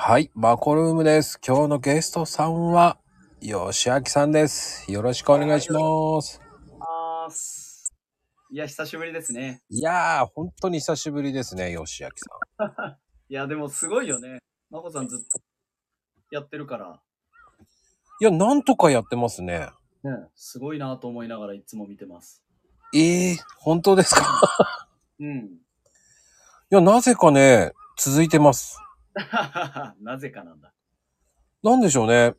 はい、マコルームです。今日のゲストさんは、吉明さんです。よろしくお願いします。いや、久しぶりですね。いやー、本当に久しぶりですね、吉明さ いや、でもすごいよね。まこさんずっとやってるから、ん。いや、なんとかやってますね。ね、すごいなと思いながらいつも見てます。えー、本当ですか？うん。いや、なぜかね、続いてます。なぜかなんだ。なんでしょうね。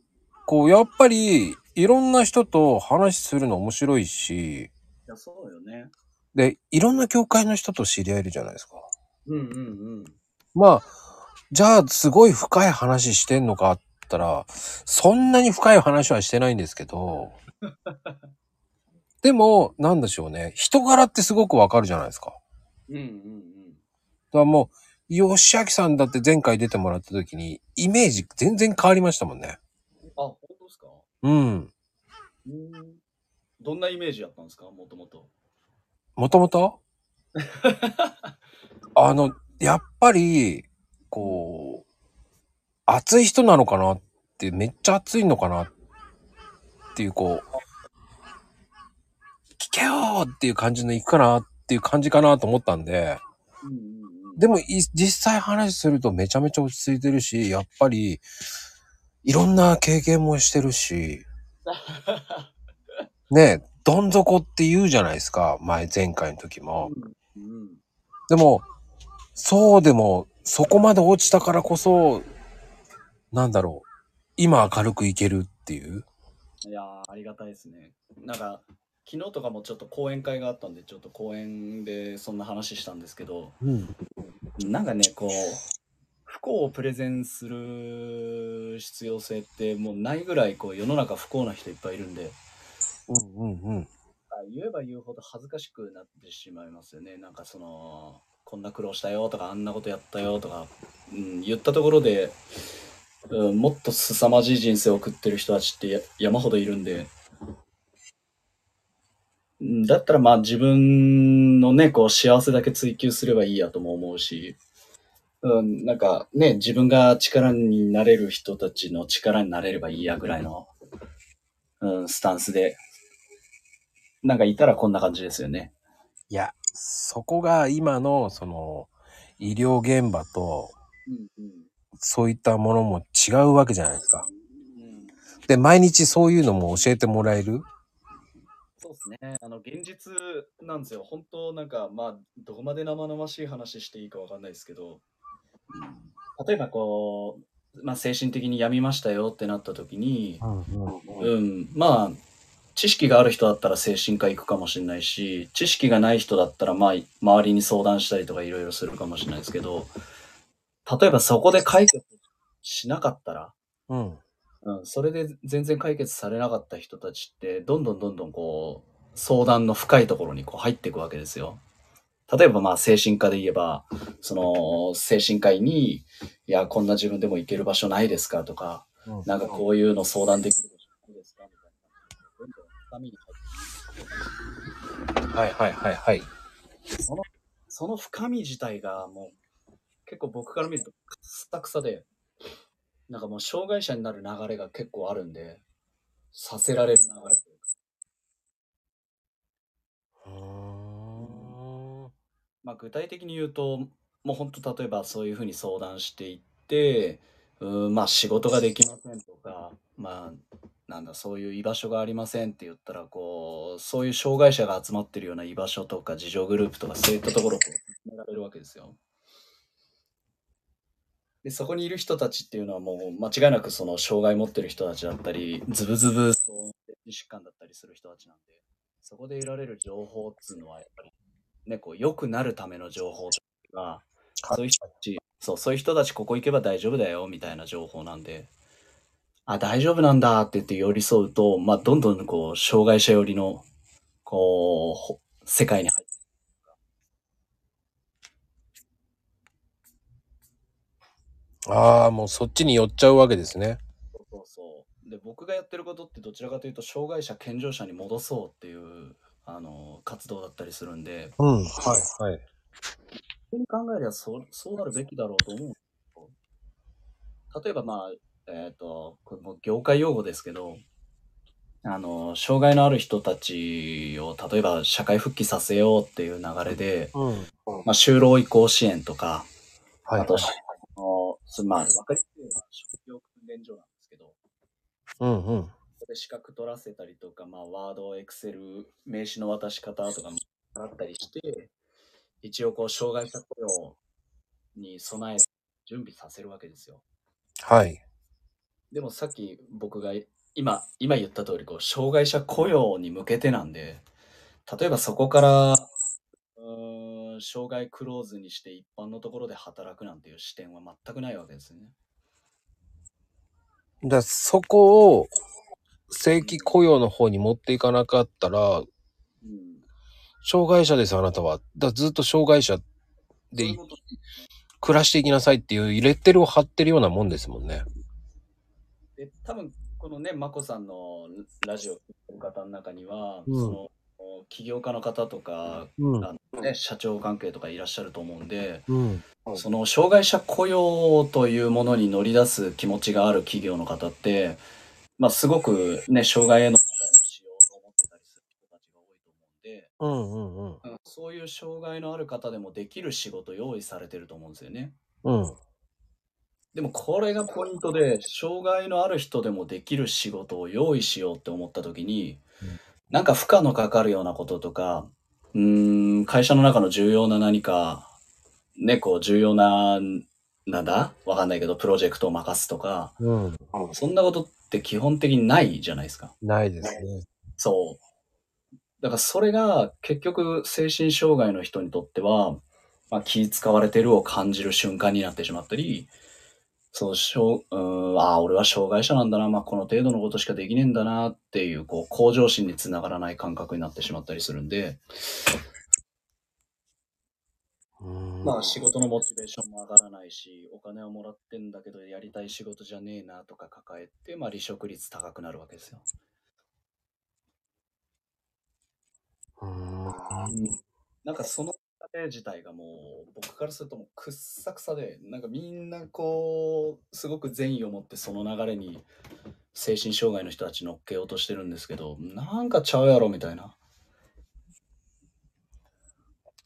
こう、やっぱり、いろんな人と話するの面白いし、いや、そうよね。で、いろんな教会の人と知り合えるじゃないですか。うんうんうん。まあ、じゃあ、すごい深い話してんのかって言ったら、そんなに深い話はしてないんですけど、でも、なんでしょうね。人柄ってすごくわかるじゃないですか。うんうんだからもう、吉明さんだって前回出てもらった時に、イメージ全然変わりましたもんね。うん。あ、本当ですか？うん。うん。どんなイメージやったんですか？もともと。もともと？あの、やっぱり、こう、熱い人なのかなって、めっちゃ熱いのかなっていう、こう、聞けよーっていう感じの行くかなっていう感じかなと思ったんで、うんうんうん。でもい実際話するとめちゃめちゃ落ち着いてるし、やっぱり、いろんな経験もしてるし、ねえ、どん底って言うじゃないですか、前、前回の時も。うん。でも、そうでも、そこまで落ちたからこそ、なんだろう、今明るくいけるっていう。いやーありがたいですね。なんか、昨日とかもちょっと講演会があったんで、ちょっと講演でそんな話したんですけど、うん。なんかね、こう、不幸をプレゼンする必要性ってもうないぐらい、こう、世の中不幸な人いっぱいいるんで、うんうんうん。言えば言うほど恥ずかしくなってしまいますよね。なんかその、こんな苦労したよとか、あんなことやったよとか、うん、言ったところで、うん、もっと凄まじい人生を送ってる人たちってや山ほどいるんで、うんだったらまあ自分のね、こう幸せだけ追求すればいいやとも思うし、うん、なんかね、自分が力になれる人たちの力になれればいいやぐらいの、うん、スタンスで、なんかいたらこんな感じですよね。いや、そこが今の、その、医療現場と、うんうんそういったものも違うわけじゃないですか。で、毎日そういうのも教えてもらえる。ですね。あの、現実なんですよ。本当なんか、まあ、どこまで生々しい話していいかわかんないですけど、例えばこう、まあ、精神的に病みましたよってなった時に、うん、まあ、知識がある人だったら精神科行くかもしれないし、知識がない人だったら、まあ、周りに相談したりとかいろいろするかもしれないですけど、例えばそこで解決しなかったら、うん。うん、それで全然解決されなかった人たちって、どんどんどんどんこう、相談の深いところにこう入っていくわけですよ。例えばまあ精神科で言えば、その精神科医に、いや、こんな自分でも行ける場所ないですかとか、なんかこういうの相談できる場所ないですかみたいな。はいはいはいはい。その、その深み自体がもう、結構僕から見るとくすたくさで、なんかもう障害者になる流れが結構あるんで、させられる流れというか。うーんまあ具体的に言うと、もう本当例えばそういうふうに相談していって、うん、まあ仕事ができませんとか、まあ、なんだ、そういう居場所がありませんって言ったら、こう、そういう障害者が集まってるような居場所とか、自助グループとか、そういったところをこう決められるわけですよ。で、そこにいる人たちっていうのはもう間違いなくその障害持ってる人たちだったり、ズブズブそう疾患だったりする人たちなんで、そこで得られる情報っつうのはやっぱりね、こう良くなるための情報とか、そういう人たち、そう、そういう人たちここ行けば大丈夫だよみたいな情報なんで、あ、大丈夫なんだって言って寄り添うと、まあ、どんどんこう、障害者寄りの、こうほ、世界に入ってああ、もうそっちに寄っちゃうわけですね。そうそう。で、僕がやってることってどちらかというと、障害者、健常者に戻そうっていう、あの、活動だったりするんで、うん。はいはい。普通に考えればそうそうなるべきだろうと思う。例えばまあ、えっ、と、これも業界用語ですけど、あの、障害のある人たちを、例えば社会復帰させようっていう流れで、うん。まあ、就労移行支援とか、はい。あと、あのすまあ、わかりやすいのは職業訓練所なんですけど、うんうん。で資格取らせたりとか、まあ、ワード、エクセル、名刺の渡し方とかも習ったりして、一応こう、障害者雇用に備え、準備させるわけですよ。はい。でもさっき僕が今、今言った通り、こう、障害者雇用に向けてなんで、例えばそこから、うーん、障害クローズにして一般のところで働くなんていう視点は全くないわけですよね。だそこを正規雇用の方に持っていかなかったら、うん。障害者です、あなたは。だずっと障害者で暮らしていきなさいっていうレッテルを貼ってるようなもんですもんね。で、多分このね、まこさんのラジオを聞いてる方の中には、うんその、起業家の方とか、うん。あのね、社長関係とかいらっしゃると思うんで、うん。その障害者雇用というものに乗り出す気持ちがある企業の方って、まあ、すごくね、障害への理解をしようと思ってたりする人たちが多いと思うんで、うんうんうん。うんそういう障害のある方でもできる仕事用意されてると思うんですよね。うん。でもこれがポイントで、障害のある人でもできる仕事を用意しようって思った時にうん、なんか負荷のかかるようなこととか、うーん、会社の中の重要な何か、ね、こう重要な、なんだ？わかんないけど、プロジェクトを任すとか、うん。そんなことって基本的にないじゃないですか。ないですね。そう。だからそれが結局精神障害の人にとっては、まあ、気使われてるを感じる瞬間になってしまったり、そう、しょう、うーん、ああ、俺は障害者なんだな、まあ、この程度のことしかできねえんだなっていう、こう、向上心につながらない感覚になってしまったりするんで、うんまあ、仕事のモチベーションも上がらないし、お金はもらってんだけど、やりたい仕事じゃねえなとか抱えて、まあ、離職率高くなるわけですよ。うん。なんかその過程自体がもう僕からするともうくっさくさでなんかみんなこうすごく善意を持ってその流れに精神障害の人たち乗っけようとしてるんですけどなんかちゃうやろみたいな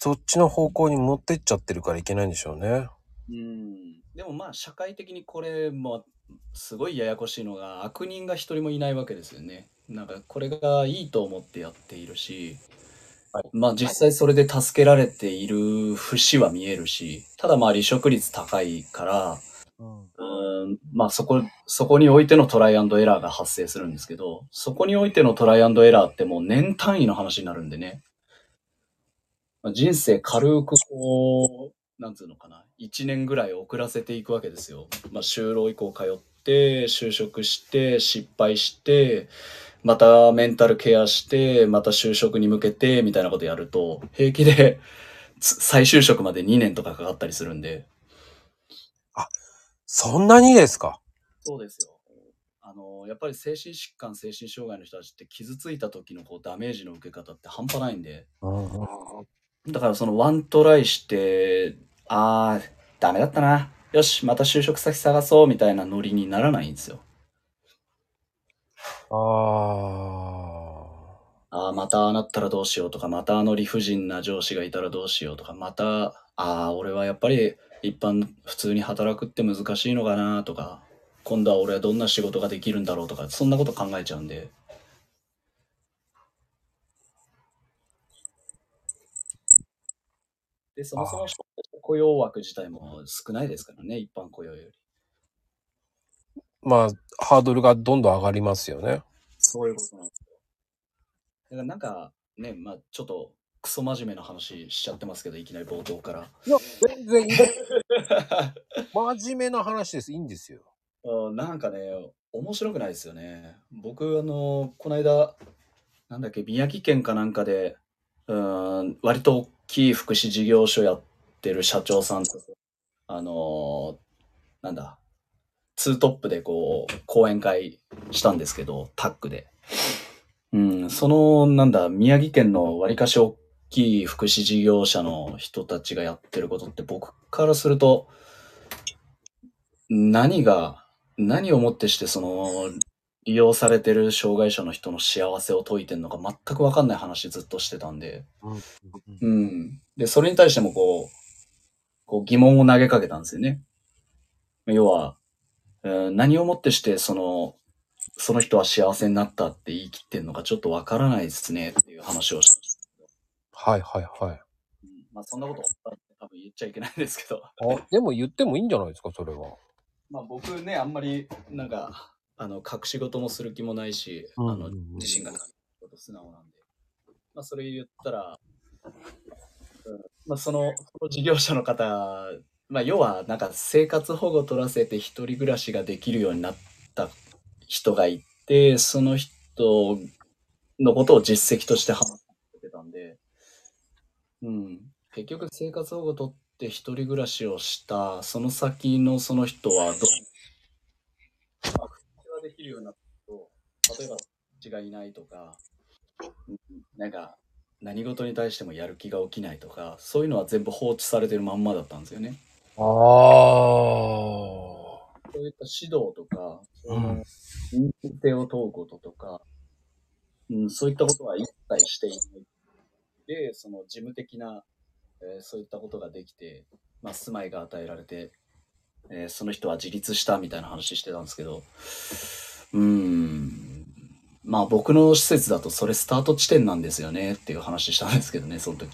そっちの方向に持ってっちゃってるからいけないんでしょうね。うんでもまあ社会的にこれもすごいややこしいのが悪人が一人もいないわけですよねなんかこれがいいと思ってやっているしまあ実際それで助けられている節は見えるしただまあ離職率高いからうん。うーんまあそこ、そこにおいてのトライアンドエラーが発生するんですけど、そこにおいてのトライアンドエラーってもう年単位の話になるんでね。まあ人生軽くこう、なんつうのかな、1年ぐらい遅らせていくわけですよ。まあ就労以降通って、就職して、失敗して、またメンタルケアして、また就職に向けて、みたいなことやると、平気でつ再就職まで2年とかかかったりするんで、そんなにですか？そうですよ。あの、やっぱり精神疾患、精神障害の人たちって傷ついた時のこうダメージの受け方って半端ないんで、うんうん。だからそのワントライして、あー、ダメだったな。よし、また就職先探そうみたいなノリにならないんですよ。あああ、またああなったらどうしようとか、またあの理不尽な上司がいたらどうしようとか、また、ああ、俺はやっぱり一般普通に働くって難しいのかなとか、今度は俺はどんな仕事ができるんだろうとか、そんなこと考えちゃうんで。で、そもそも雇用枠自体も少ないですからね、一般雇用より。あ。まあ、ハードルがどんどん上がりますよね。そういうことなんですよ。だからなんか、ね、まあちょっとクソ真面目な話しちゃってますけど、いきなり冒頭から。いや、全然いい。真面目な話です。いいんですよ。うんなんかね、面白くないですよね。僕、あの、この間、なんだっけ、宮城県かなんかで、うん、割と大きい福祉事業所やってる社長さんと、あの、なんだ、ツートップでこう、講演会したんですけど、タッグで。うん、その、なんだ、宮城県の割かし大きい福祉事業者の人たちがやってることって僕からすると、何が、何をもってしてその、利用されてる障害者の人の幸せを説いてんのか全くわかんない話ずっとしてたんで、うん。で、それに対してもこう、こう疑問を投げかけたんですよね。要は、えー何をもってしてその、その人は幸せになったって言い切ってんのかちょっとわからないですねっていう話をしたんですけど、はいはいはい。うんまあそんなこと多分言っちゃいけないんですけど、あ、でも言ってもいいんじゃないですか、それは。まあ僕ね、あんまりなんか、あの、隠し事もする気もないし、うんあの自信がないこと素直なんで。まあそれ言ったら、うんまあその、その事業者の方、まあ要はなんか生活保護取らせて一人暮らしができるようになった人がいて、その人のことを実績として話してたんで、うん。結局生活保護取って一人暮らしをした、その先のその人はどきるようになったと、例えば口がいないとか、うんなんか何事に対してもやる気が起きないとか、そういうのは全部放置されてるまんまだったんですよね。ああ。そういった指導とか、そうんの認定を問うこととか、うん、そういったことは一切していない。で、その事務的な、えーそういったことができて、まあ、住まいが与えられて、えーその人は自立したみたいな話してたんですけど、うーん、まあ僕の施設だとそれスタート地点なんですよねっていう話したんですけどね、その時。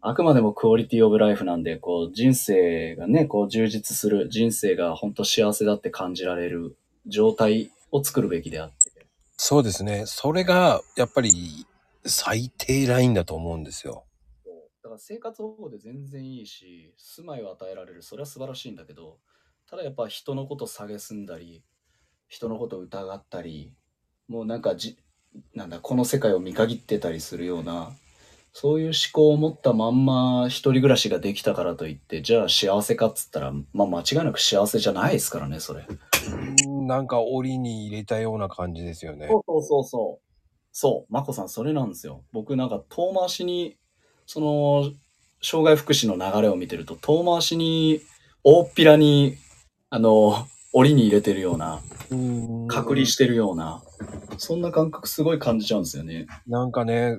あくまでもクオリティオブライフなんで、こう人生がね、こう充実する、人生が本当幸せだって感じられる状態を作るべきであって。そうですね。それが、やっぱり、最低ラインだと思うんですよ。だから生活保護で全然いいし、住まいを与えられる、それは素晴らしいんだけど、ただやっぱ人のこと蔑んだり、人のこと疑ったり、もうなんかじ、なんだ、この世界を見限ってたりするような、そういう思考を持ったまんま一人暮らしができたからといって、じゃあ幸せかっつったら、まあ間違いなく幸せじゃないですからね、それ。うんなんか檻に入れたような感じですよね。そうそうそうそう。そう、まこさん、それなんですよ。僕なんか遠回しに、その、障害福祉の流れを見てると、遠回しに、大っぴらに、あの、檻に入れてるような、うん隔離してるような、そんな感覚すごい感じちゃうんですよね。なんかね、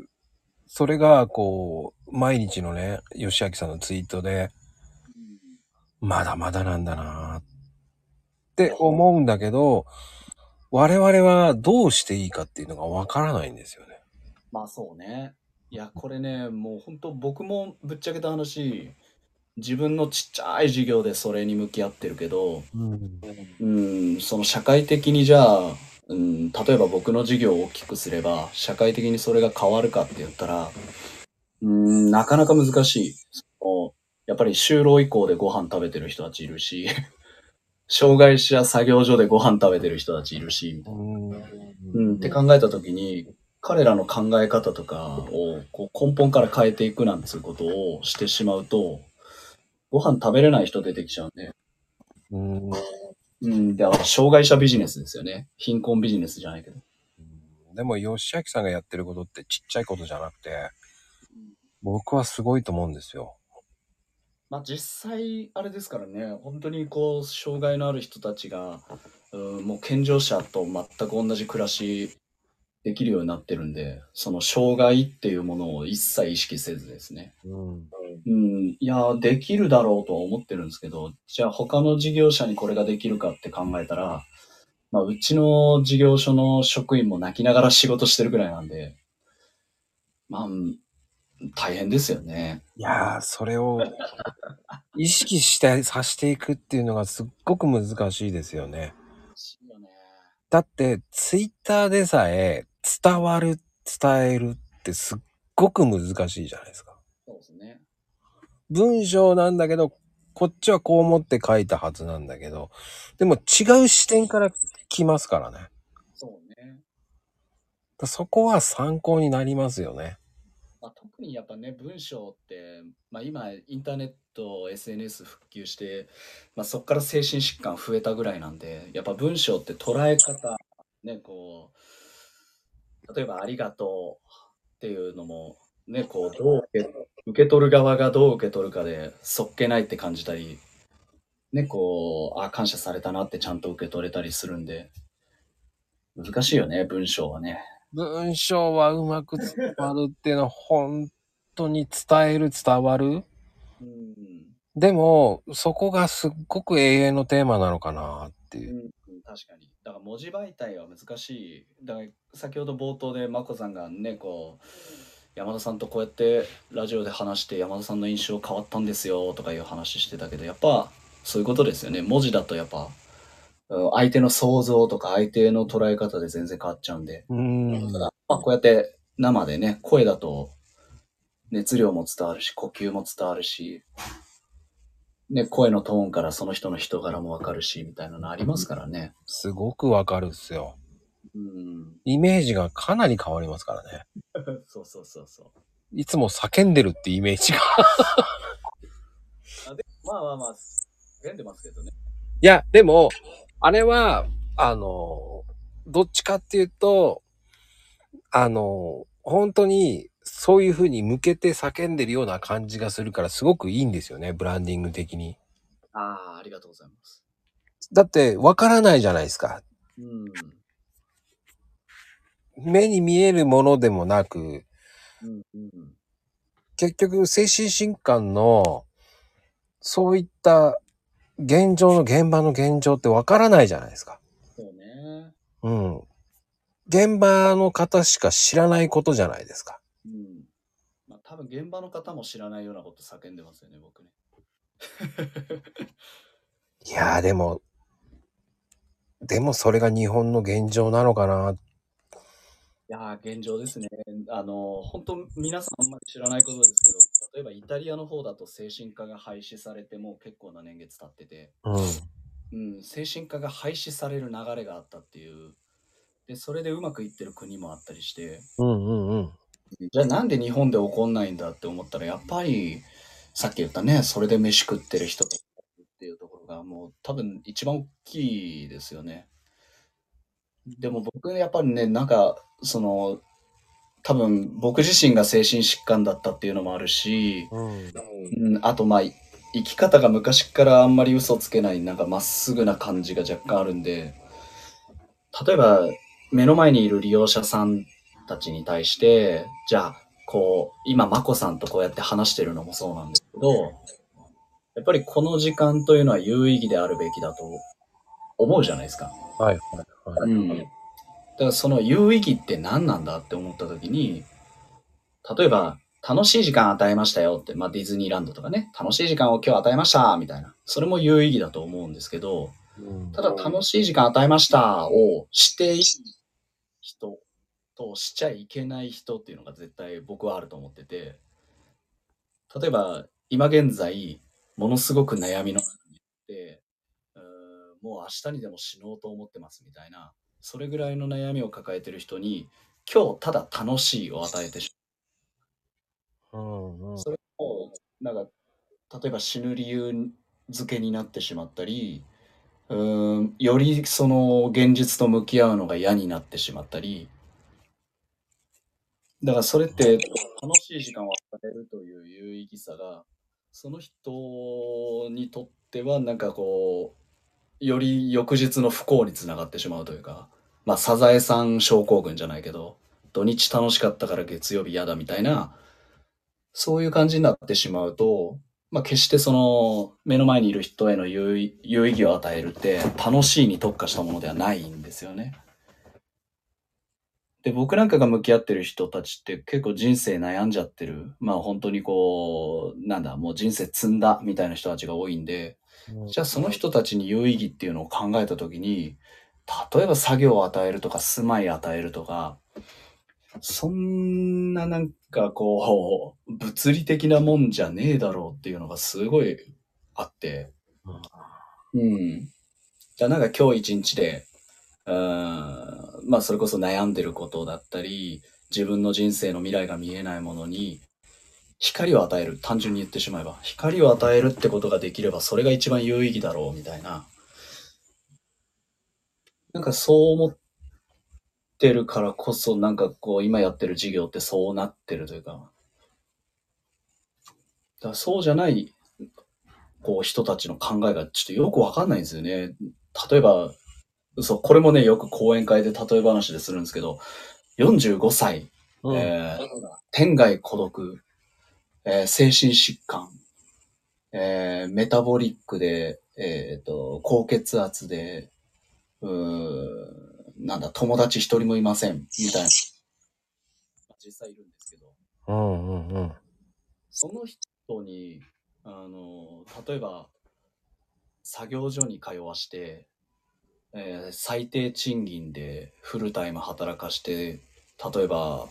それが、こう、毎日のね、吉明さんのツイートで、まだまだなんだなって思うんだけど、我々はどうしていいかっていうのがわからないんですよね。まあそうね。いや、これね、もう本当僕もぶっちゃけた話、自分のちっちゃい授業でそれに向き合ってるけど、うん、その社会的にじゃあ、うん、例えば僕の授業を大きくすれば、社会的にそれが変わるかって言ったら、うん、なかなか難しい。そのやっぱり就労以降でご飯食べてる人たちいるし、障害者作業所でご飯食べてる人たちいるし、うん。うん、って考えたときに、彼らの考え方とかをこう根本から変えていくなんていうことをしてしまうと、ご飯食べれない人出てきちゃうんで、うんうん、だから障害者ビジネスですよね。貧困ビジネスじゃないけど。でも、吉明さんがやってることってちっちゃいことじゃなくて、僕はすごいと思うんですよ。まあ実際、あれですからね、本当にこう、障害のある人たちが、うん、もう健常者と全く同じ暮らしできるようになってるんで、その障害っていうものを一切意識せずですね。うん。うん、いや、できるだろうとは思ってるんですけど、じゃあ他の事業者にこれができるかって考えたら、まあうちの事業所の職員も泣きながら仕事してるくらいなんで、まあ、うん大変ですよね。いやー、それを 意識してさしていくっていうのがすっごく難しいですよね。だって、ツイッターでさえ伝わる、伝えるってすっごく難しいじゃないですか。そうですね。文章なんだけど、こっちはこう思って書いたはずなんだけど、でも違う視点から来ますからね。そうね。だそこは参考になりますよね。まあ、特にやっぱね、文章って、まあ、今、インターネット、SNS 普及して、まあ、そこから精神疾患増えたぐらいなんで、やっぱ文章って捉え方、ね、こう、例えばありがとうっていうのも、ね、こう、どう受け受け取る側がどう受け取るかで、そっけないって感じたり、ね、こう、あ、感謝されたなってちゃんと受け取れたりするんで、難しいよね、文章はね。文章はうまく伝わるっていうのは本当に伝える、伝わる。うん。でも、そこがすっごく永遠のテーマなのかなっていう。うん、確かに。だから文字媒体は難しい。だから先ほど冒頭で眞子さんがね、こう、山田さんとこうやってラジオで話して山田さんの印象変わったんですよとかいう話してたけど、やっぱそういうことですよね。文字だとやっぱ、うん相手の想像とか相手の捉え方で全然変わっちゃうんで。うん。ただ、まあ、こうやって生でね、声だと熱量も伝わるし、呼吸も伝わるし、ね、声のトーンからその人の人柄もわかるし、みたいなのありますからね。すごくわかるっすよ。うん。イメージがかなり変わりますからね。そうそうそうそう。いつも叫んでるってイメージが。まあまあまあ、読んでますけどね。いや、でも、あれは、あの、どっちかっていうと、あの、本当に、そういう風に向けて叫んでるような感じがするから、すごくいいんですよね、ブランディング的に。ああ、ありがとうございます。だって、わからないじゃないですか。うん。目に見えるものでもなく、うんうん。結局、精神疾患の、そういった現状の現場の現状ってわからないじゃないですか。そうね。うん。現場の方しか知らないことじゃないですか。多分現場の方も知らないようなこと叫んでますよね、僕ね。いやーでも、でもそれが日本の現状なのかな。いやー、現状ですね。あの、本当皆さんあんまり知らないことですけど、例えばイタリアの方だと精神科が廃止されてもう結構な年月経ってて、うん。うん、精神科が廃止される流れがあったっていう。で、それでうまくいってる国もあったりして、うんうんうん。じゃあなんで日本で起こんないんだって思ったら、やっぱり、さっき言ったね、それで飯食ってる人とかっていうところがもう多分一番大きいですよね。でも僕やっぱりね、なんか、その、多分僕自身が精神疾患だったっていうのもあるし、うん。うん、あとまあ、生き方が昔からあんまり嘘つけない、なんかまっすぐな感じが若干あるんで、例えば目の前にいる利用者さんたちに対して、じゃあ、こう、今、まこさんとこうやって話してるのもそうなんですけど、やっぱりこの時間というのは有意義であるべきだと思うじゃないですか。はいはいはい。うん。だからその有意義って何なんだって思った時に、例えば、楽しい時間与えましたよって、まあディズニーランドとかね、楽しい時間を今日与えましたみたいな。それも有意義だと思うんですけど、うんただ楽しい時間与えましたをしてとしちゃいけない人っていうのが絶対僕はあると思ってて、例えば今現在ものすごく悩みの中にあって、うーんもう明日にでも死のうと思ってますみたいな、それぐらいの悩みを抱えてる人に今日ただ楽しいを与えてしうんうん。それをなんか例えば死ぬ理由付けになってしまったりうーんよりその現実と向き合うのが嫌になってしまったりだからそれって楽しい時間を与えるという有意義さがその人にとってはなんかこうより翌日の不幸につながってしまうというかまあサザエさん症候群じゃないけど土日楽しかったから月曜日嫌だみたいなそういう感じになってしまうと、まあ、決してその目の前にいる人への有意有意義を与えるって楽しいに特化したものではないんですよね。で、僕なんかが向き合ってる人たちって結構人生悩んじゃってる。まあ本当にこう、なんだ、もう人生積んだみたいな人たちが多いんで、じゃあその人たちに有意義っていうのを考えたときに、例えば作業を与えるとか住まい与えるとか、そんななんかこう、物理的なもんじゃねえだろうっていうのがすごいあって。うん。じゃあなんか今日一日で、うん、まあそれこそ悩んでることだったり、自分の人生の未来が見えないものに、光を与える。単純に言ってしまえば。光を与えるってことができれば、それが一番有意義だろう、みたいな。なんかそう思ってるからこそ、なんかこう、今やってる事業ってそうなってるというか。だそうじゃないこう人たちの考えがちょっとよくわかんないんですよね。例えば、そう、これもね、よく講演会で例え話でするんですけど、45歳、うんえー天涯孤独、えー精神疾患、えーメタボリックで、えっ、と、高血圧で、うなんだ、友達一人もいません、みたいな。実際いるんですけど、うんうんうん。その人に、あの、例えば、作業所に通わして、えー最低賃金でフルタイム働かして、例えば、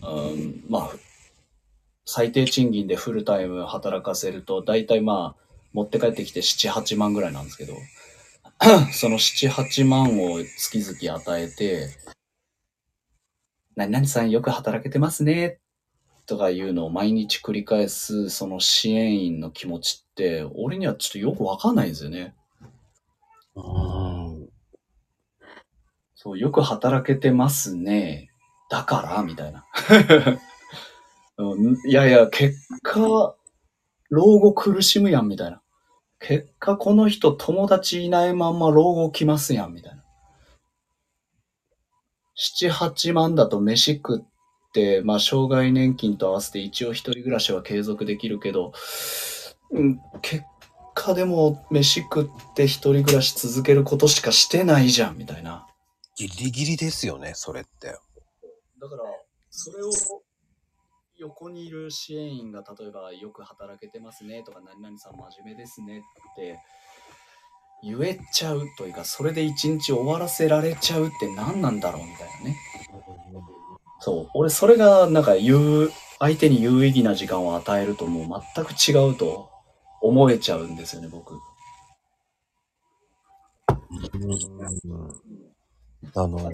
うん、まあ、最低賃金でフルタイム働かせると、大体まあ、持って帰ってきて7、8万ぐらいなんですけど、その7、8万を月々与えて、何々さんよく働けてますね、とかいうのを毎日繰り返す、その支援員の気持ちって、俺にはちょっとよくわかんないんですよね。うんそう、よく働けてますね。だから？みたいな。いやいや、結果、老後苦しむやん、みたいな。結果、この人友達いないまんま老後来ますやん、みたいな。七八万だと飯食って、まあ、障害年金と合わせて一応一人暮らしは継続できるけど、うん、結果でも飯食って一人暮らし続けることしかしてないじゃん、みたいな。ギリギリですよね、それって。だから、それを横にいる支援員が例えばよく働けてますねとか何々さん真面目ですねって言えちゃうというか、それで一日終わらせられちゃうって何なんだろうみたいなね。そう。俺それがなんか言う、相手に有意義な時間を与えるともう全く違うと思えちゃうんですよね、僕。あの、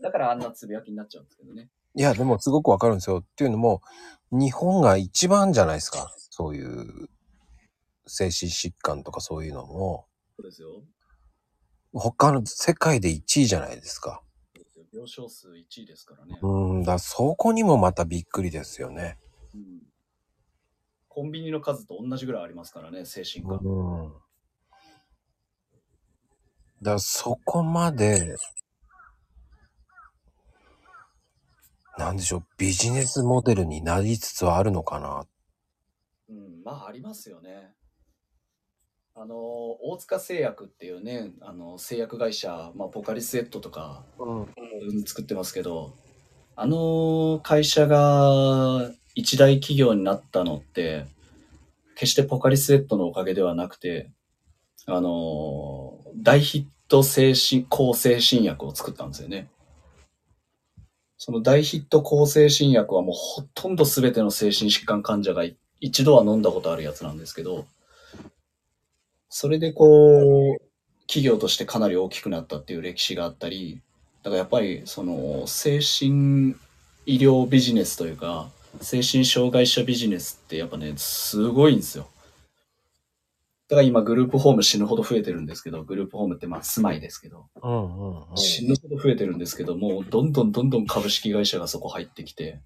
だから、あんなつぶやきになっちゃうんですけどね。いや、でもすごくわかるんですよ。っていうのも、日本が一番じゃないですか。そういう精神疾患とかそういうのも、そうですよ。他の世界で1位じゃないですか。病床数1位ですからね。うん、だそこにもまたびっくりですよね。うんコンビニの数と同じぐらいありますからね、精神科。うん。だそこまで、なんでしょう、ビジネスモデルになりつつあるのかな。うん、まあありますよね。あの、大塚製薬っていうね、あの、製薬会社、まあ、ポカリスエットとか、うん。うん作ってますけど、あの会社が一大企業になったのって、決してポカリスエットのおかげではなくて、あの大ヒット精神、抗精神薬を作ったんですよね。その大ヒット抗精神薬はもうほとんど全ての精神疾患患者が一度は飲んだことあるやつなんですけど、それでこう、企業としてかなり大きくなったっていう歴史があったり、だからやっぱりその精神医療ビジネスというか精神障害者ビジネスってやっぱねすごいんですよ。だから今グループホーム死ぬほど増えてるんですけどグループホームってまあ住まいですけど。うんうんうん。死ぬほど増えてるんですけどもうどんどんどんどん株式会社がそこ入ってきて。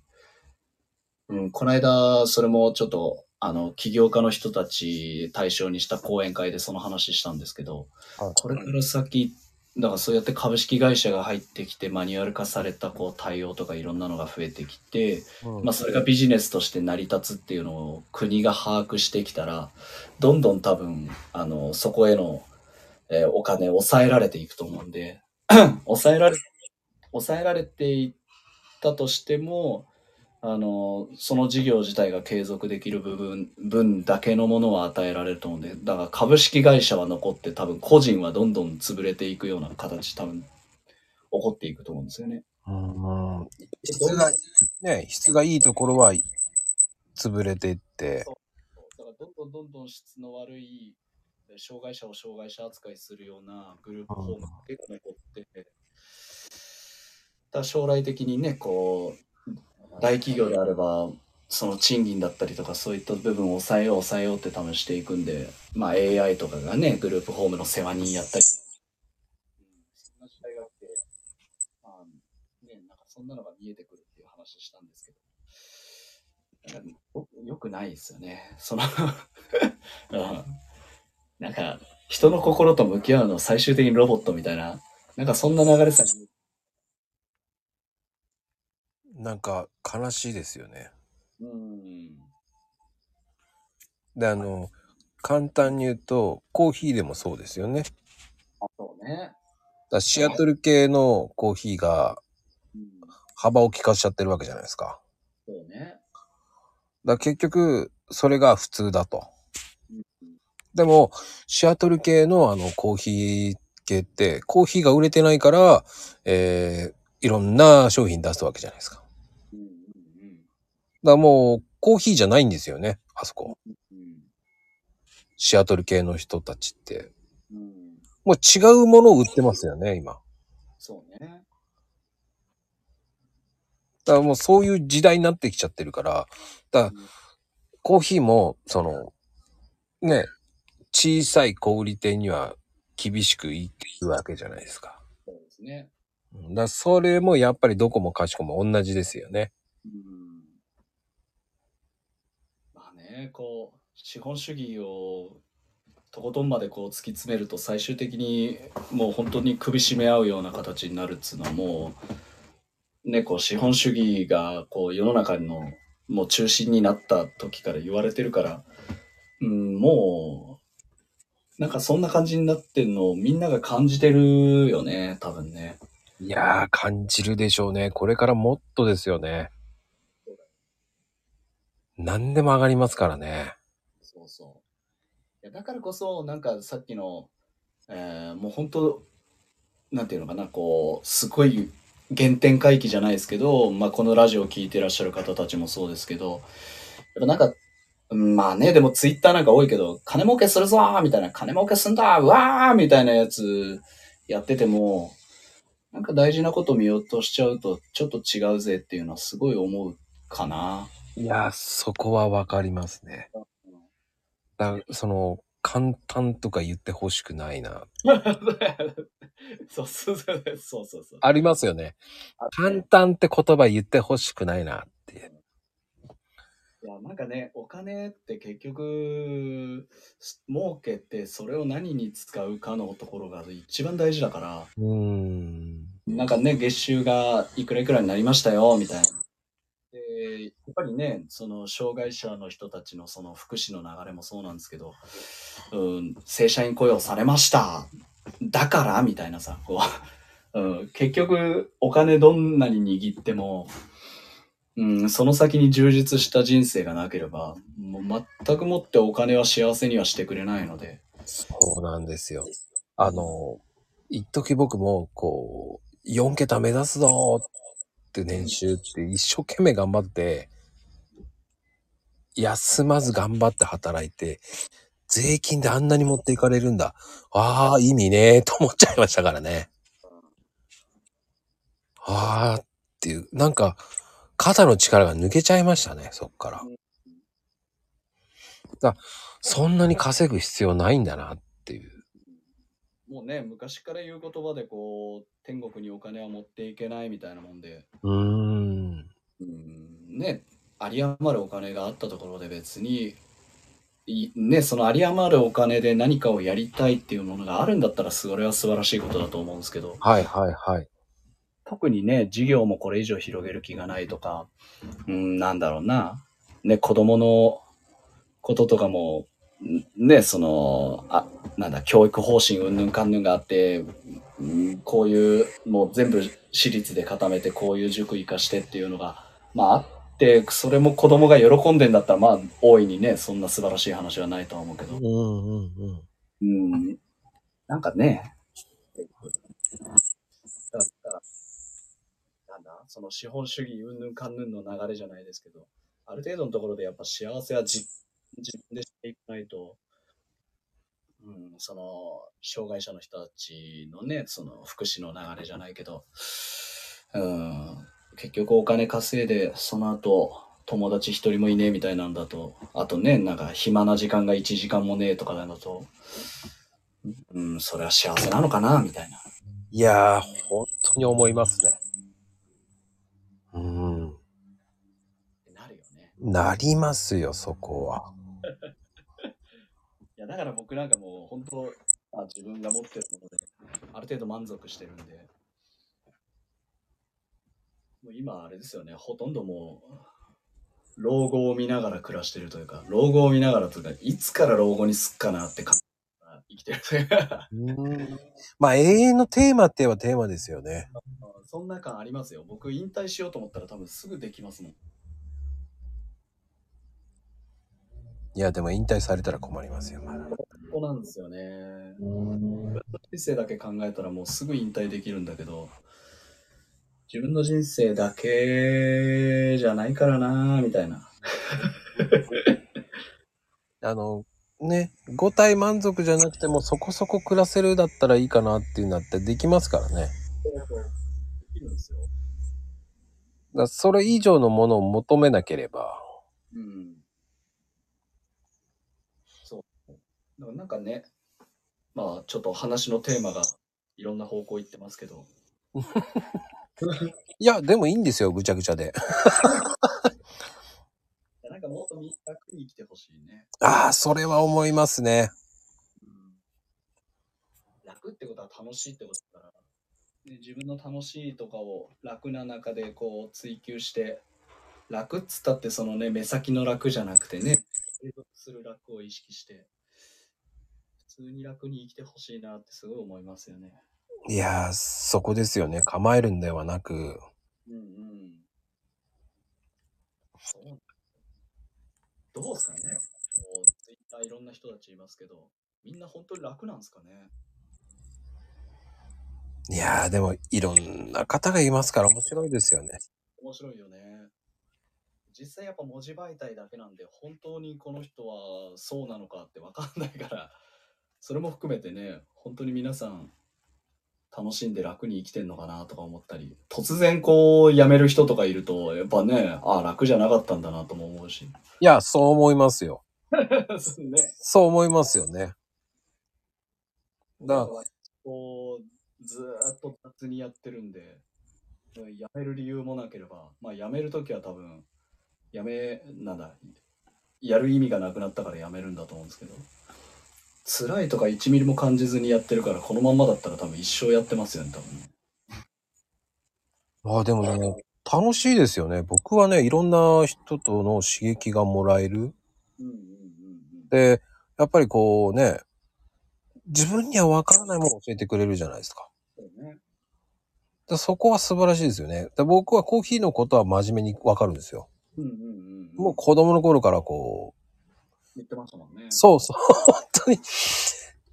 うんこの間それもちょっとあの起業家の人たち対象にした講演会でその話したんですけどはい。これから先、だからそうやって株式会社が入ってきて、マニュアル化されたこう対応とかいろんなのが増えてきて、うん。まあそれがビジネスとして成り立つっていうのを国が把握してきたら、どんどん多分、あの、そこへの、えーお金を抑えられていくと思うんで、抑えられ、抑えられていったとしても、あの、その事業自体が継続できる部分、分だけのものは与えられると思うんで、だから株式会社は残って多分個人はどんどん潰れていくような形多分起こっていくと思うんですよね。うん質が、ね、質がいいところは潰れていって、だからどんどんどんどん質の悪い障害者を障害者扱いするようなグループホームって残って、だ将来的にね、こう、大企業であれば、その賃金だったりとかそういった部分を抑えよう抑えようって多分していくんで、まあ AI とかがね、グループホームの世話人やったり、うん、そんな時代があって、まあね、なんかそんなのが見えてくるっていう話したんですけど、なんかよよくないですよね。その うん。なんか、人の心と向き合うの最終的にロボットみたいな、なんかそんな流れさなんか悲しいですよね。うん。で、あの、簡単に言うと、コーヒーでもそうですよね。あ、そうね。らシアトル系のコーヒーがうん。幅を利かしちゃってるわけじゃないですか。そうね。だ結局、それが普通だと。うん。でも、シアトル系のあのコーヒー系って、コーヒーが売れてないから、えー、いろんな商品出すわけじゃないですか。だもう、コーヒーじゃないんですよね、あそこ。うん。シアトル系の人たちって。うん。もう違うものを売ってますよね、今。そうね。だからもうそういう時代になってきちゃってるから、だからコーヒーも、その、ね、小さい小売店には厳しくいくわけじゃないですか。そうですね。うんだそれもやっぱりどこもかしこも同じですよね。うん。ね、こう、資本主義をとことんまでこう突き詰めると最終的にもう本当に首絞め合うような形になるっつうのはもう、ね、こう資本主義がこう世の中のもう中心になった時から言われてるから、うん、もう、なんかそんな感じになってんのをみんなが感じてるよね、多分ね。いやー、感じるでしょうね。これからもっとですよね。何でも上がりますからね。そうそう。いやだからこそ、なんかさっきの、えーもう本当、なんていうのかな、こう、すごい原点回帰じゃないですけど、まあこのラジオを聞いてらっしゃる方たちもそうですけど、やっぱなんか、まあね、でもツイッターなんか多いけど、金儲けするぞーみたいな、金儲けすんだうわーみたいなやつやってても、なんか大事なこと見落としちゃうと、ちょっと違うぜっていうのはすごい思うかな。いやー、そこはわかりますね。だその、簡単とか言ってほしくないな。そうそうそうそうそうそう。ありますよね。あ簡単って言葉言ってほしくないなっていう。いや、なんかね、お金って結局、す儲けてそれを何に使うかのところが一番大事だから、うーん。なんかね、月収がいくらいくらになりましたよ、みたいな。で、やっぱりね、その障害者の人たちのその福祉の流れもそうなんですけど、うん、正社員雇用されました。だから？みたいなさ、こう、うん、結局お金どんなに握っても、うん、その先に充実した人生がなければ、もう全くもってお金は幸せにはしてくれないので。そうなんですよ。あの、一時僕も、こう、4桁目指すぞって年収って一生懸命頑張って、休まず頑張って働いて、税金であんなに持っていかれるんだ。ああ、意味ねーと思っちゃいましたからね。ああっていう、なんか、肩の力が抜けちゃいましたね、そっから。だそんなに稼ぐ必要ないんだなっていう。もうね、昔から言う言葉でこう、天国にお金は持っていけないみたいなもんで、うーん。うん、ね、有り余るお金があったところで別に、いね、その有り余るお金で何かをやりたいっていうものがあるんだったら、それは素晴らしいことだと思うんですけど、はいはいはい。特にね、事業もこれ以上広げる気がないとか、うん、なんだろうな、ね、子供のこととかも、んね、その、あ、なんだ、教育方針うんぬんかんぬんがあって、うんこういう、もう全部私立で固めて、こういう塾行かしてっていうのが、まああって、それも子供が喜んでんだったら、まあ大いにね、そんな素晴らしい話はないとは思うけど。うん、うんうん。うん、なんかね、だからなんだ、その資本主義うんぬんかんぬんの流れじゃないですけど、ある程度のところでやっぱ幸せは自自分でしていかないと、うん、その、障害者の人たちのね、その福祉の流れじゃないけど、うん、結局お金稼いで、その後、友達一人もいねえみたいなんだと、あとね、なんか暇な時間が1時間もねえとかなんだと、うん、それは幸せなのかなみたいな。いやー、本当に思いますね。うん。なるよね。なりますよ、そこは。いややだから僕なんかもう本当、あ自分が持ってるもので、ある程度満足してるんで、もう今あれですよね、ほとんどもう、老後を見ながら暮らしてるというか、老後を見ながらというか、いつから老後にすっかなって考えながら生きてるというか、うんまあ永遠のテーマって言えばテーマですよね。そんな感ありますよ。僕引退しようと思ったら多分すぐできますもん。いや、でも引退されたら困りますよ、まだ。ここなんですよね。人生だけ考えたらもうすぐ引退できるんだけど、自分の人生だけじゃないからなみたいな。あの、ね、五体満足じゃなくてもそこそこ暮らせるだったらいいかなっていうのってできますからね。できるんですよ。だそれ以上のものを求めなければ。うん。そう。だからなんかね、まあちょっと話のテーマがいろんな方向行ってますけど、いや、でもいいんですよ、ぐちゃぐちゃで。なんかもっとみ楽に生きてほしいね。ああ、それは思いますね。うん楽ってことは楽しいってことだから、ね、自分の楽しいとかを楽な中でこう追求して楽っつったってそのね目先の楽じゃなくてね継続する楽を意識して普通に楽に生きてほしいなってすごい思いますよね。いやー、そこですよね。構えるんではなく。うんうん。そうどうですかねこうツイッターいろんな人たちいますけどみんな本当に楽なんですかねいやー、でもいろんな方がいますから面白いですよね。面白いよね。実際やっぱ文字媒体だけなんで、本当にこの人はそうなのかってわかんないから、それも含めてね、本当に皆さん楽しんで楽に生きてんのかなとか思ったり、突然こう辞める人とかいると、やっぱね、ああ、楽じゃなかったんだなとも思うし。いや、そう思いますよ。そうね。そう思いますよね。だこう、ずーっと雑にやってるんで、辞める理由もなければ、まあ辞めるときは多分、辞め、なんだ、やる意味がなくなったから辞めるんだと思うんですけど、辛いとか1ミリも感じずにやってるから、このまんまだったら多分一生やってますよね、多分ね。ああ、でもね、楽しいですよね。僕はね、いろんな人との刺激がもらえる。うんうんうんうん。で、やっぱりこうね、自分には分からないものを教えてくれるじゃないですか。そうね。でそこは素晴らしいですよね。で僕はコーヒーのことは真面目に分かるんですよ。うんうんうんうん。もう子供の頃からこ言ってましたもんねう、。そうそう、本当に。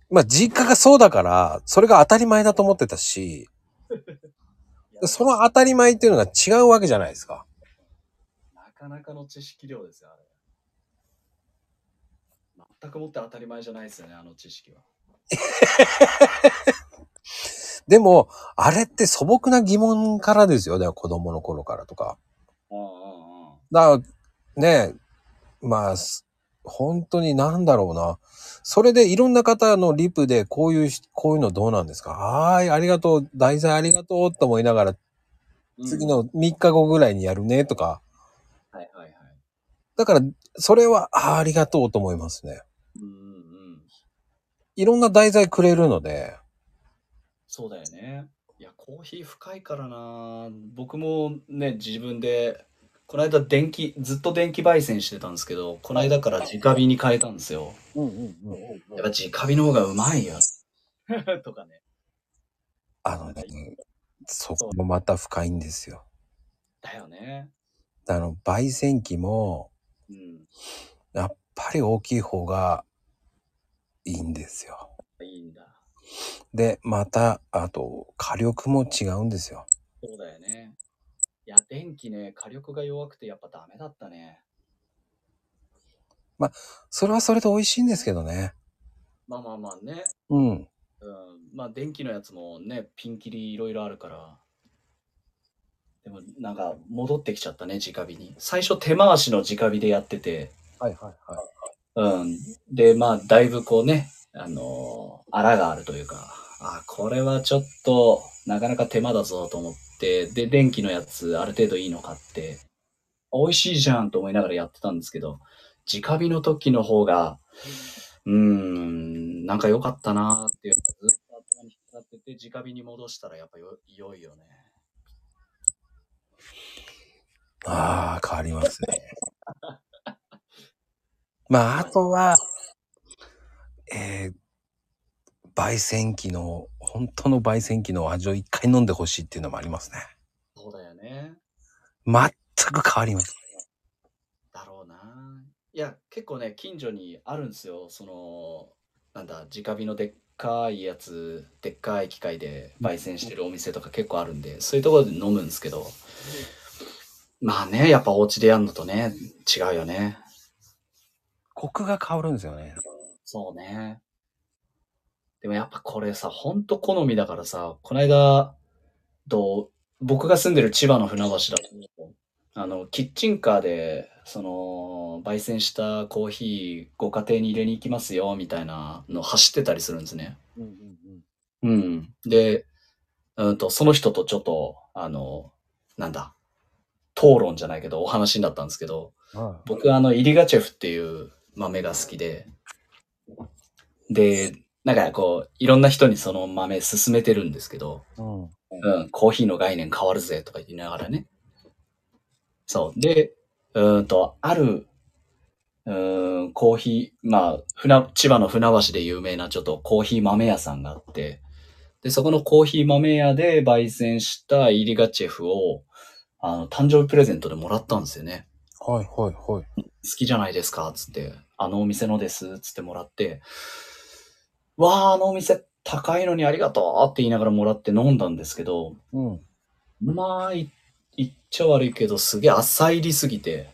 まあ実家がそうだから、それが当たり前だと思ってたし、その当たり前っていうのが違うわけじゃないですか。なかなかの知識量ですよ、あれ。全くもって当たり前じゃないですよね、あの知識は。でも、あれって素朴な疑問からですよ。だから子供の頃からとか。ああ、ああ、だから、ね、まあ、す本当になんだろうな。それでいろんな方のリプでこういうし、こういうのどうなんですか？はーい、ありがとう、題材ありがとうと思いながら、うん次。の3日後ぐらいにやるねとか。はいはいはい。だから、それは、あーありがとうと思いますね。うんうんうん。いろんな題材くれるので、そうだよね。いや、コーヒー深いからな。僕もね、自分で、この間電気、ずっと電気焙煎してたんですけど、この間から直火に変えたんですよ。うんうんうん。やっぱ直火の方がうまいよ。とかね。あのね、そこもまた深いんですよ。だよね。あの、焙煎機も、うん。やっぱり大きい方がいいんですよ。いいんだ。で、また、あと、火力も違うんですよ。そうだよね。いや、電気ね、火力が弱くてやっぱダメだったね。それはそれで美味しいんですけどね。まあまあまあね。うん。うん。まあ電気のやつもね、ピンキリいろいろあるから。でもなんか戻ってきちゃったね、直火に。最初手回しの直火でやってて。はいはいはい。うん。で、まあだいぶこうね、あのー、荒があるというか、あ、これはちょっとなかなか手間だぞと思って、で、電気のやつある程度いいの買って、美味しいじゃんと思いながらやってたんですけど、直火の時の方が、うーん、なんか良かったなーっていうのがずっと頭に引っかかってて、直火に戻したらやっぱよ良いよね。ああ、変わりますね。まあ、あとは、えー、焙煎機の、本当の焙煎機の味を一回飲んでほしいっていうのもありますね。そうだよね。全く変わります。だろうな。いや、結構ね、近所にあるんですよ。その、なんだ、直火のでっかいやつ、でっかい機械で焙煎してるお店とか結構あるんで、そういうところで飲むんですけど、まあね、やっぱお家でやるのとね、違うよね。コクが変わるんですよね。そうね。でもやっぱこれさ、ほんと好みだからさ、この間、と、僕が住んでる千葉の船橋だと、あの、キッチンカーで、その、焙煎したコーヒーご家庭に入れに行きますよ、みたいなの走ってたりするんですね。うんうんうん。で、うんと、その人とちょっと、あの、なんだ、討論じゃないけど、お話になったんですけど、僕はあの、イリガチェフっていう豆が好きで、で、なんかこう、いろんな人にその豆勧めてるんですけど、い。うん。うん、コーヒーの概念変わるぜとか言いながらね。そう。で、うーんと、ある、うーん、コーヒー、まあ、船、千葉の船橋で有名なちょっとコーヒー豆屋さんがあって、で、そこのコーヒー豆屋で焙煎したイリガチェフを、あの、誕生日プレゼントでもらったんですよね。はいはいはい。好きじゃないですかつって、あのお店のですつってもらって、わあ、あのお店高いのにありがとうって言いながらもらって飲んだんですけど、うん。まあ、い言っちゃ悪いけど、すげえ浅入りすぎて、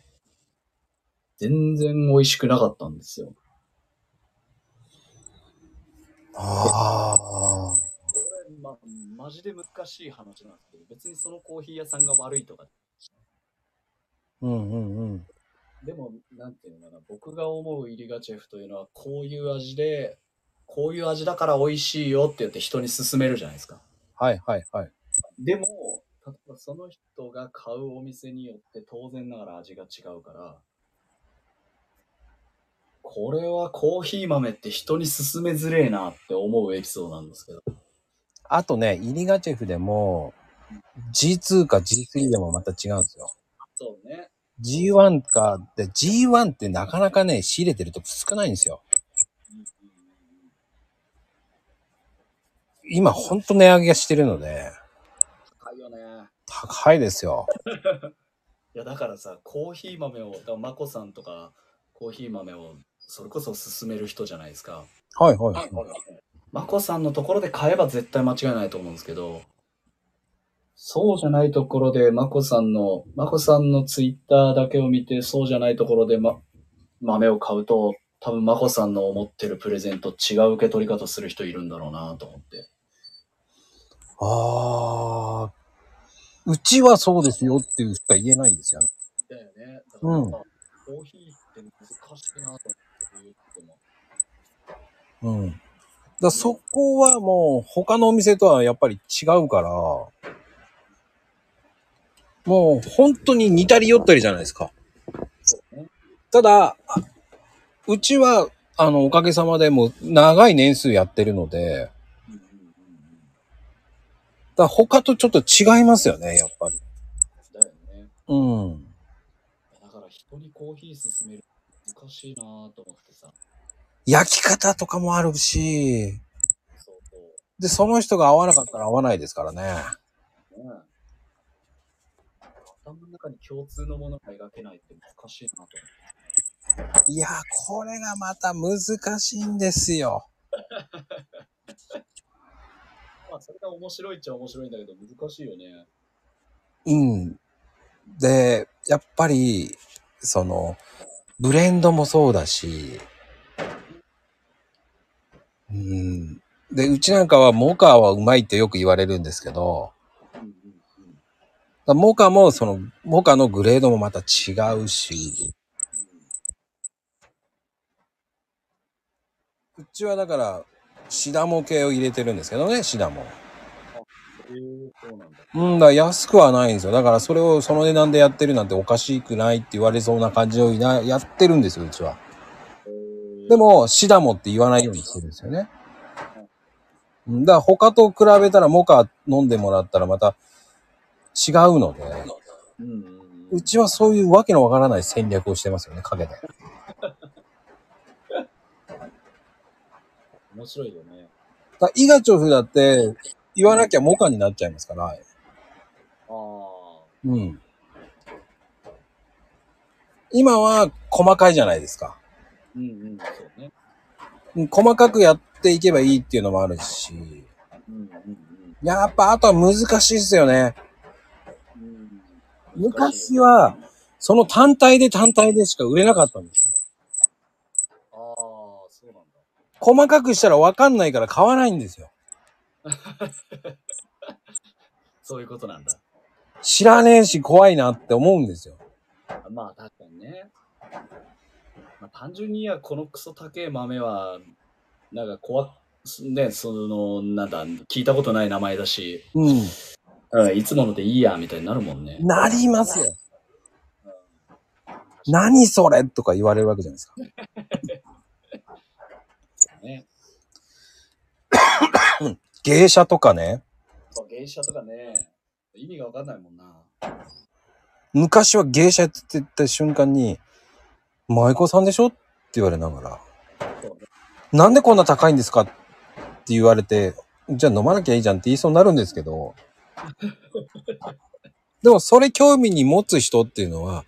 全然美味しくなかったんですよ。ああ。これ、ま、マジで難しい話なんですけど、別にそのコーヒー屋さんが悪いとか、うんうんうん。でも、なんていうのかな、僕が思うイリガチェフというのは、こういう味で、こういう味だから美味しいよって言って人に勧めるじゃないですか。はいはいはい。でも、例えばその人が買うお店によって当然ながら味が違うから、これはコーヒー豆って人に勧めづれえなって思うエピソードなんですけど。あとね、イリガチェフでも、G2 か G3 でもまた違うんですよ。そうね。G1 か、で、G1 ってなかなかね、仕入れてるとこ少ないんですよ。今ほんと値上げしてるので、高いよね。高いですよ。いや、だからさ、コーヒー豆を、だからマコさんとかコーヒー豆をそれこそ勧める人じゃないですか。はいはい。マコさんのところで買えば絶対間違いないと思うんですけど、そうじゃないところで、マコさんの、マコさんのツイッターだけを見て、そうじゃないところで、ま、豆を買うと、多分マコさんの思ってるプレゼント違う受け取り方する人いるんだろうなと思って。ああ、うちはそうですよっていうしか言えないんですよね。だよね。だから、うんコーヒーって難しいなと思って言っても。うん。だからそこはもう他のお店とはやっぱり違うから、もう本当に似たり寄ったりじゃないですか。そうね。ただ、あうちは、あの、おかげさまでもう長い年数やってるので。だ他とちょっと違いますよね、やっぱり。だよね。うん。だから人にコーヒー勧めるの難しいなと思ってさ。焼き方とかもあるし、そうそう。で、その人が合わなかったら合わないですからね。ね頭の中に共通のものが描けないって難しいなと思って。いや、これがまた難しいんですよ。まあ、それが面白いっちゃ面白いんだけど、難しいよね。うん。で、やっぱり、その、ブレンドもそうだし、うん。で、うちなんかはモカはうまいってよく言われるんですけど、うんうんうん。だモカもその、モカのグレードもまた違うし、うちはだから、シダモ系を入れてるんですけどね、シダモ。うなんだ。安くはないんですよ。だからそれをその値段でやってるなんておかしくないって言われそうな感じをなやってるんですよ、うちは。えでも、シダモって言わないようにしてるんですよね。うんだから他と比べたらモカ飲んでもらったらまた違うので、うちはそういうわけのわからない戦略をしてますよね、陰で。面白いよね。だイガチョフだって言わなきゃモカになっちゃいますから。ああ。うん。今は細かいじゃないですか。うんうん、そうね。うん細かくやっていけばいいっていうのもあるし。うんうんうんやっぱあとは難しいですよね。うん。昔は、その単体で単体でしか売れなかったんですよ。ああ、そうなんだ。細かくしたらわかんないから買わないんですよ。そういうことなんだ。知らねえし怖いなって思うんですよ。まあ確かにね。まあ、単純にいや、このクソ高え豆は、なんか怖っ、ね、その、なんだ、聞いたことない名前だし、うん。うん、いつものでいいや、みたいになるもんね。なりますよ。何それとか言われるわけじゃないですか。ね。芸者とかね。そう芸者とかね、意味がわかんないもんな。昔は芸者って言った瞬間に、舞妓さんでしょって言われながら。なんでこんな高いんですか？って言われて、じゃあ飲まなきゃいいじゃんって言いそうになるんですけど、でもそれ興味に持つ人っていうのは、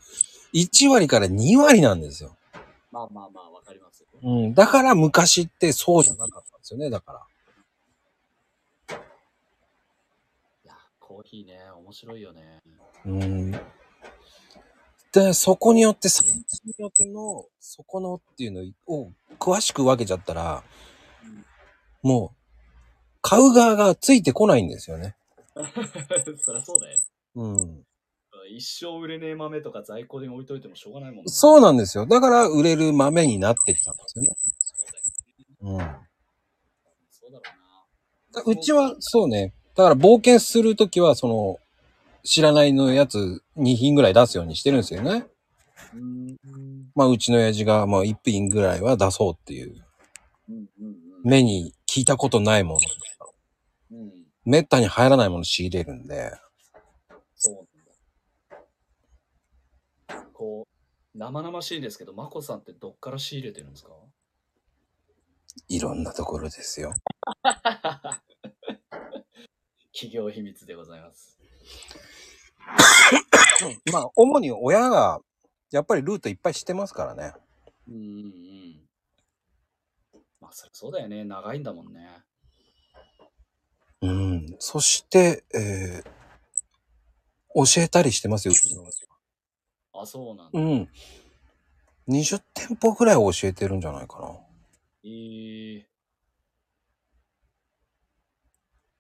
1割から2割なんですよ。まあまあまあ、わ。うん。だから昔ってそうじゃなかったんですよね、だから。いや、コーヒーね、面白いよね。うん。で、そこによって、産地によっての、そこのっていうのを詳しく分けちゃったら、もう、買う側がついてこないんですよね。そりゃそうだよ。うん。一生売れねえ豆とか在庫で置いといてもしょうがないもんなそうなんですよ。だから売れる豆になってきたんですよね。うん。そうだろだうな。うちは、そうね。だから冒険するときは、その、知らないのやつ2品ぐらい出すようにしてるんですよね。うーん。まあ、うちの親父が、まあ、1品ぐらいは出そうっていう。うんうんうん。目に聞いたことないもの。うん。めったに入らないもの仕入れるんで。そうなんだ。こう、生々しいんですけど、まこさんってどっから仕入れてるんですか？いろんなところですよ。企業秘密でございます。まあ、主に親が、やっぱりルートいっぱい知ってますからね。うんうんうん。まあ、そりゃそうだよね。長いんだもんね。うん。そして、えー、教えたりしてますよ。うちのあ、そうなんだ。うん。20店舗ぐらい教えてるんじゃないかな。えー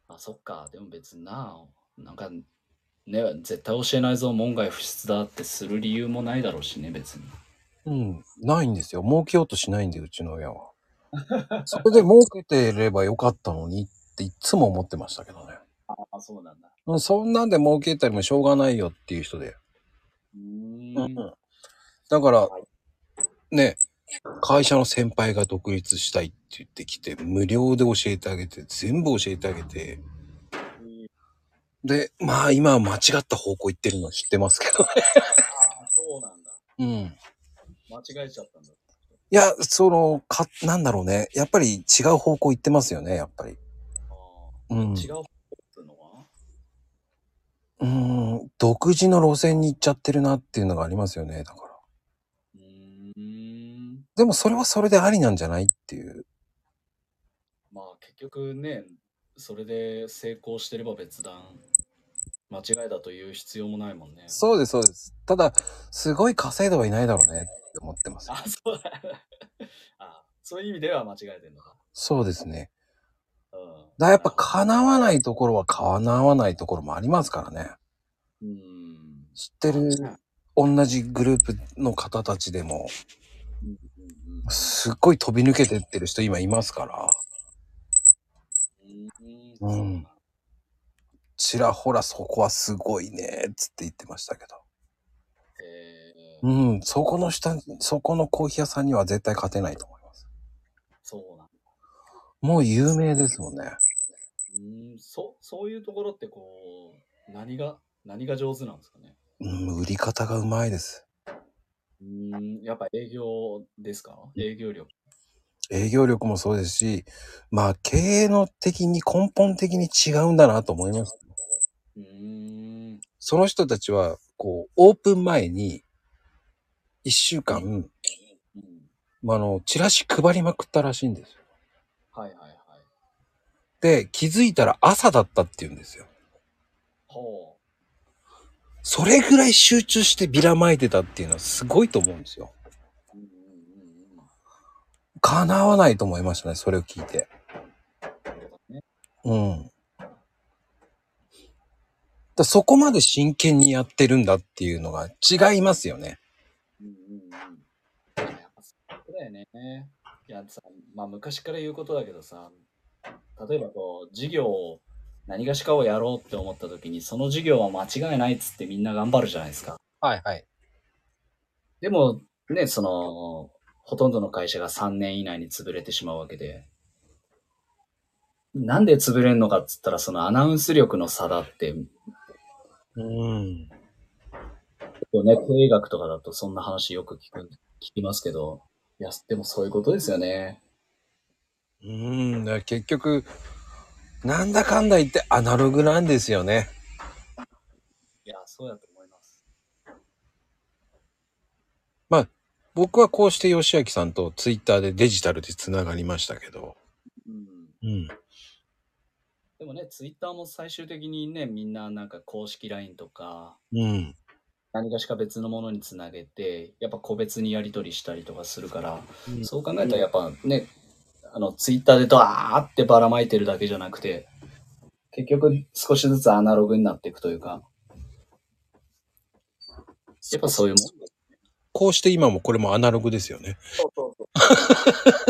あ、そっか。でも別にな、なんか、ね、絶対教えないぞ、門外不出だってする理由もないだろうしね、別に。うん。ないんですよ。儲けようとしないんで、うちの親は。それで儲けてればよかったのにっていつも思ってましたけどね。あ、そうなんだ。うんそんなんで儲けたりもしょうがないよっていう人で。うーん。だから、ね、会社の先輩が独立したいって言ってきて、無料で教えてあげて、全部教えてあげて、で、まあ今は間違った方向行ってるのは知ってますけどね。あ、そうなんだ。うん。間違えちゃったんだ。いや、その、か、なんだろうね。やっぱり違う方向行ってますよね、やっぱり。あうん。ー違ううん。独自の路線に行っちゃってるなっていうのがありますよね、だから。うーん。でもそれはそれでありなんじゃないっていう。まあ結局ね、それで成功してれば別段、間違いだという必要もないもんね。そうです、そうです。ただ、すごい稼いではいないだろうねって思ってます。あ、そうだ。あ、そういう意味では間違えてんのか。そうですね。うん。だやっぱ叶わないところは叶わないところもありますからね。うん。知ってる同じグループの方たちでも、すっごい飛び抜けてってる人今いますから、うんうんちらほらそこはすごいね、つって言ってましたけど。えーうん、そこの下、そこのコーヒー屋さんには絶対勝てないと思います。もう有名ですもんね。うん、そ、そういうところってこう、何が、何が上手なんですかね？うん、売り方がうまいです。うん、やっぱ営業ですか？営業力。営業力もそうですし、まあ経営の的に根本的に違うんだなと思います。うん、その人たちは、こう、オープン前に、一週間、うん。まあ、あの、チラシ配りまくったらしいんですよ。はいはいはい。で、気づいたら朝だったって言うんですよ。ほそれぐらい集中してビラ撒いてたっていうのはすごいと思うんですよ。う。うんうんうんうん。叶わないと思いましたね、それを聞いて。ねうん。だそこまで真剣にやってるんだっていうのが違いますよね。うんうんうん。そうだよね。いやさ、まあ昔から言うことだけどさ、例えばこう、事業を何がしかをやろうって思った時に、その事業は間違いないっつってみんな頑張るじゃないですか。はいはい。でも、ね、その、ほとんどの会社が3年以内に潰れてしまうわけで、なんで潰れるのかっつったら、そのアナウンス力の差だって、うん。結構ね、経営学とかだとそんな話よく聞く、聞きますけど、いや、でもそういうことですよね。うん。だ結局、なんだかんだ言ってアナログなんですよね。いや、そうやと思います。僕はこうして吉明さんとツイッターでデジタルで繋がりましたけど。うん。うん。でもね、ツイッターも最終的にね、みんななんか公式 LINE とか、うん。何かしか別のものにつなげて、やっぱ個別にやり取りしたりとかするから、うんそう考えたらやっぱね、あの、ツイッターでドワーってばらまいてるだけじゃなくて、結局少しずつアナログになっていくというか、やっぱそういうもん。こうして今もこれもアナログですよね。そうそうそう。だ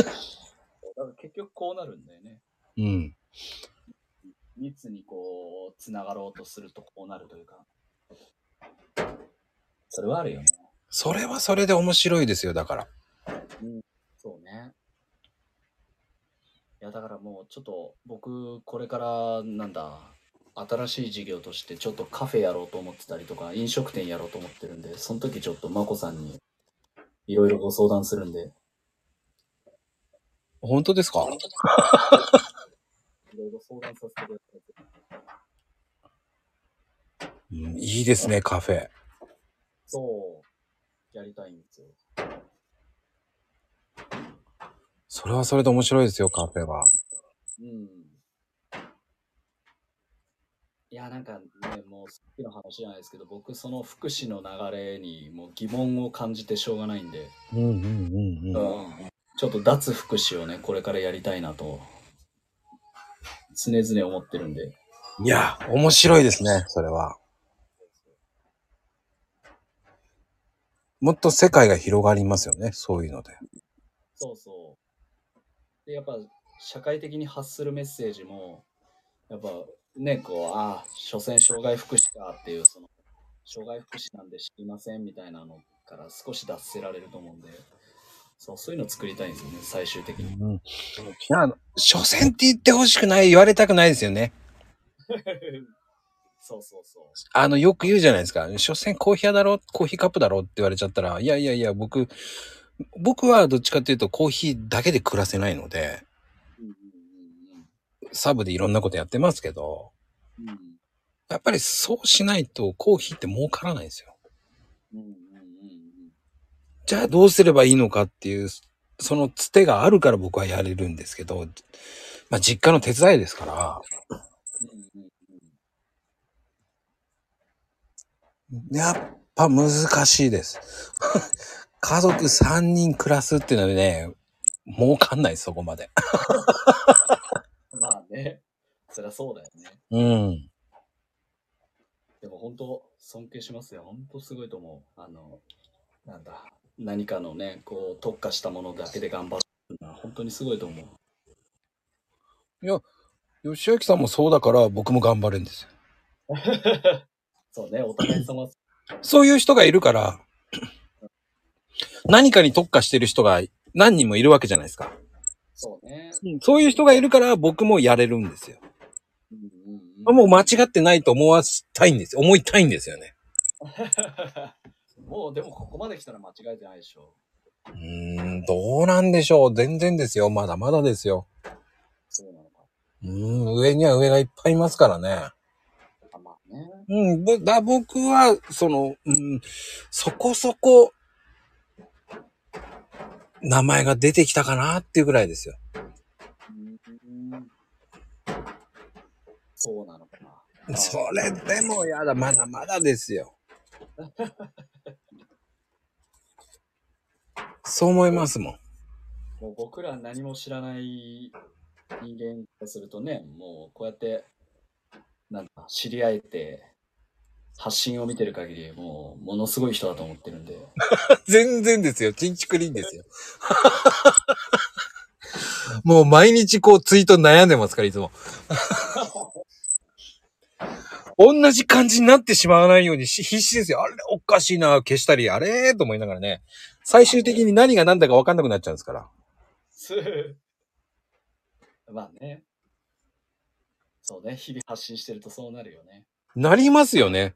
から結局こうなるんだよね。うん。密にこう、つながろうとするとこうなるというか。それはあるよね。それはそれで面白いですよ、だから。そうね。いや、だからもうちょっと僕、これからなんだ、新しい事業としてちょっとカフェやろうと思ってたりとか、飲食店やろうと思ってるんで、その時ちょっとまこさんにいろいろご相談するんで、本当ですか？いろいろ相談させてください。うん、いいですね、カフェ。そう、やりたいんですよ。それはそれで面白いですよ、カフェは。うん。いや、なんかね、もうさっきの話じゃないですけど、僕、その福祉の流れにもう疑問を感じてしょうがないんで、うんうんうんうんちょっと脱福祉をね、これからやりたいなと、常々思ってるんで。いや、面白いですね、それは。もっと世界が広がりますよね、そういうので。そうそう。で、やっぱ、社会的に発するメッセージも、やっぱ、ね、こう、ああ、所詮障害福祉かっていう、その、障害福祉なんで知りませんみたいなのから少し脱せられると思うんで、そう、そういうの作りたいんですよね、最終的に。うん。あの、所詮って言ってほしくない、言われたくないですよね。そうそうそう。あの、よく言うじゃないですか。所詮コーヒー屋だろコーヒーカップだろって言われちゃったら、いやいやいや、僕、僕はどっちかっていうとコーヒーだけで暮らせないので、サブでいろんなことやってますけど、うん。やっぱりそうしないとコーヒーって儲からないんですよ。うんうんじゃあどうすればいいのかっていう、そのつてがあるから僕はやれるんですけど、まあ実家の手伝いですから、うんうんやっぱ難しいです。家族3人暮らすっていうのはね、儲かんないそこまで。まあね、そりゃそうだよね。うん。でも本当、尊敬しますよ。本当すごいと思う。あの、なんだ、何かのね、こう、特化したものだけで頑張るのは本当にすごいと思う。吉明さんもそうだから僕も頑張るんですよ。そうね、お互い様。そういう人がいるから、何かに特化してる人が何人もいるわけじゃないですか。そうね。そういう人がいるから僕もやれるんですよ。うんうんもう間違ってないと思わしたいんですよ。思いたいんですよね。もうでもここまで来たら間違えてないでしょ。うーん、どうなんでしょう。全然ですよ。まだまだですよ。そうなのか。うーん、上には上がいっぱいいますからね。あまあね。うん、ぼだ僕は、その、うん、そこそこ、名前が出てきたかなっていうぐらいですよ。うんそうなのかな。それでもやだ、まだまだですよ。そう思いますもん。もう僕ら何も知らない人間からするとね、もうこうやって、なんだ、知り合えて、発信を見てる限り、もう、ものすごい人だと思ってるんで。全然ですよ。チンチクリンですよ。もう毎日こうツイート悩んでますから、いつも。同じ感じになってしまわないようにし必死ですよ。あれおかしいな、消したり、あれと思いながらね。最終的に何が何だか分かんなくなっちゃうんですから。まあね。そうね、日々発信してるとそうなるよね。なりますよね。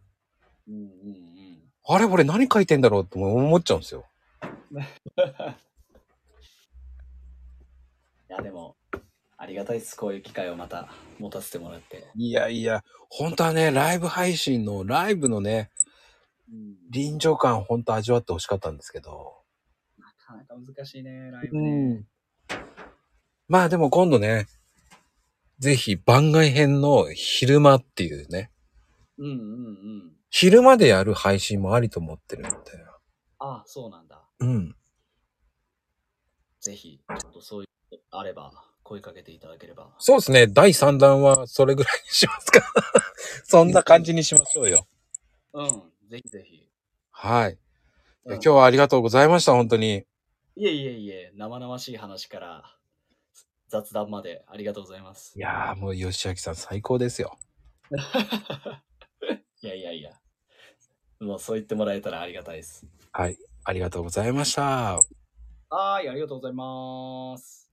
うんうんうん。あれ、俺何書いてんだろうって思っちゃうんですよ。いや、でも、ありがたいです。こういう機会をまた持たせてもらって。いやいや、本当はね、ライブ配信の、ライブのね、うん、臨場感本当味わってほしかったんですけど。なかなか難しいね、ライブうね。ん。まあでも今度ね、ぜひ番外編の昼間っていうね、うんうんうん。昼間でやる配信もありと思ってるんだよ。あそうなんだ。うん。ぜひ、ちょっとそういうのあれば、声かけていただければ。そうですね。第3弾はそれぐらいにしますか。そんな感じにしましょうよ。うん、ぜひぜひ。はい。うん今日はありがとうございました、本当に。いえいえいえ、生々しい話から雑談までありがとうございますい。やーもう吉明さん最高ですよ。いやいやいや。もうそう言ってもらえたらありがたいです。はい。ありがとうございました。はーい、ありがとうございます。